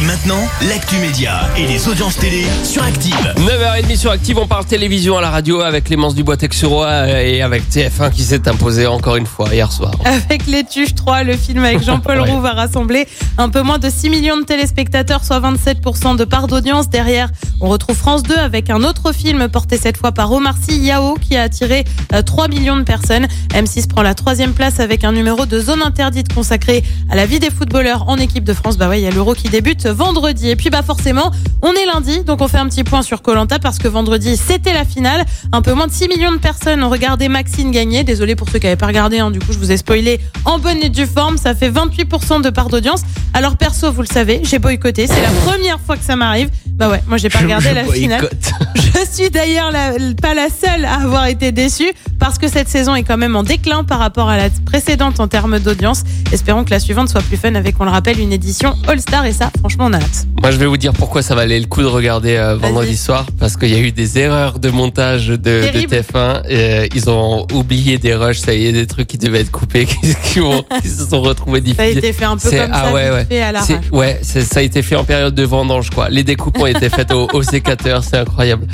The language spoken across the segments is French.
Et maintenant, l'actu média et les audiences télé sur Active. 9h30 sur Active, on parle télévision à la radio avec Clémence Dubois-Texurois et avec TF1 qui s'est imposé encore une fois hier soir. Avec Les Tuches 3, le film avec Jean-Paul Ouais. Roux va rassembler un peu moins de 6 millions de téléspectateurs, soit 27% de part d'audience. Derrière, on retrouve France 2 avec un autre film porté cette fois par Omar Sy, Yao, qui a attiré euh, 3 millions de personnes. M6 prend la troisième place avec un numéro de zone interdite consacré à la vie des footballeurs en équipe de France. Bah ouais, il y a l'Euro qui débute vendredi. Et puis bah forcément, on est lundi, donc on fait un petit point sur Colanta parce que vendredi, c'était la finale. Un peu moins de 6 millions de personnes ont regardé Maxine gagner. Désolé pour ceux qui n'avaient pas regardé, hein, du coup je vous ai spoilé en bonne et due forme. Ça fait 28% de part d'audience. Alors perso, vous le savez, j'ai boycotté. C'est la première fois que ça m'arrive. Bah ouais, moi j'ai pas regardé la finale. Je suis d'ailleurs la- pas la seule à avoir été déçue parce que cette saison est quand même en déclin par rapport à la précédente en termes d'audience. Espérons que la suivante soit plus fun avec, on le rappelle, une édition All-Star et ça, franchement, on a hâte. Moi, je vais vous dire pourquoi ça valait le coup de regarder euh, vendredi soir. Parce qu'il y a eu des erreurs de montage de, de Terrible. TF1. Et, euh, ils ont oublié des rushs, ça y est, des trucs qui devaient être coupés, qui, qui ont- qui se sont retrouvés Ça a diffusés. été fait un peu comme ah ça, ouais, ouais. fait à. C'est- Ouais, ça a été fait en période de vendange, quoi. Les découpes ont été faites au, au sécateur, c'est incroyable.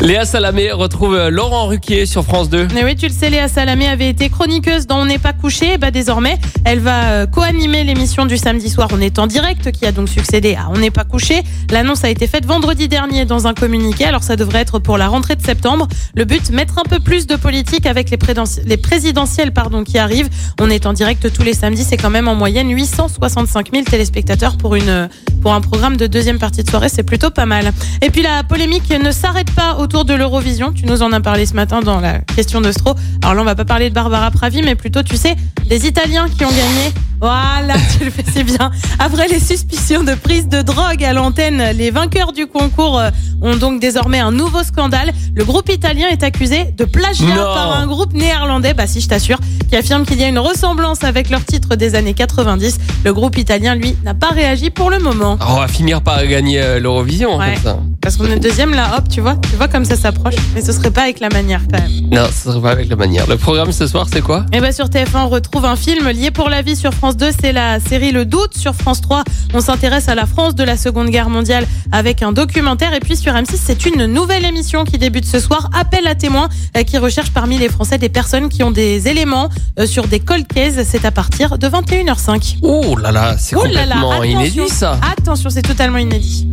Léa Salamé retrouve euh, Laurent Ruquier sur France 2. Mais oui, tu le sais, Léa Salamé avait été chroniqueuse dans On n'est pas couché. Bah, désormais, elle va euh, co-animer l'émission du samedi soir On est en direct, qui a donc succédé à On n'est pas couché. L'annonce a été faite vendredi dernier dans un communiqué. Alors, ça devrait être pour la rentrée de septembre. Le but, mettre un peu plus de politique avec les, présidentielles pardon, qui arrivent. On est en direct tous les samedis. C'est quand même en moyenne 865 000 téléspectateurs pour une, pour un programme de deuxième partie de soirée. C'est plutôt pas mal. Et puis, la polémique ne s'arrête pas autour de l'Eurovision. Tu nous en as parlé ce matin dans la question de Stro. Alors là, on va pas parler de Barbara Pravi, mais plutôt, tu sais, des Italiens qui ont gagné. Voilà, tu le fais si bien. Après les suspicions de prise de drogue à l'antenne, les vainqueurs du concours euh, ont donc désormais un nouveau scandale. Le groupe italien est accusé de plagiat Non. par un groupe néerlandais, bah si je t'assure, qui affirme qu'il y a une ressemblance avec leur titre des années 90. Le groupe italien, lui, n'a pas réagi pour le moment. On va finir par gagner euh, l'Eurovision, Ouais. comme ça. Parce qu'on est deuxième là, hop, tu vois, tu vois comme ça s'approche. Mais ce serait pas avec la manière quand même. Non, ce serait pas avec la manière. Le programme ce soir, c'est quoi? Et bah sur TF1, on retrouve un film lié pour la vie sur France 2, c'est la série Le Doute. Sur France 3, on s'intéresse à la France de la Seconde Guerre mondiale avec un documentaire. Et puis sur M6, c'est une nouvelle émission qui débute ce soir, Appel à témoins, euh, qui recherche parmi les Français des personnes qui ont des éléments euh, sur des cold cases. C'est à partir de 21h05. Oh là là, c'est Oh là là, complètement inédit ça. Attention, c'est totalement inédit.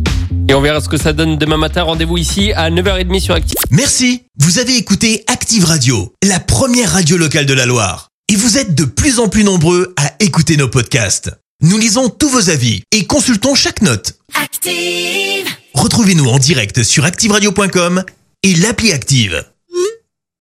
Et on verra ce que ça donne demain matin. Rendez-vous ici à 9h30 sur Active. Merci. Vous avez écouté Active Radio, la première radio locale de la Loire. Et vous êtes de plus en plus nombreux à écouter nos podcasts. Nous lisons tous vos avis et consultons chaque note. Active. Retrouvez-nous en direct sur activeradio.com et l'appli Active.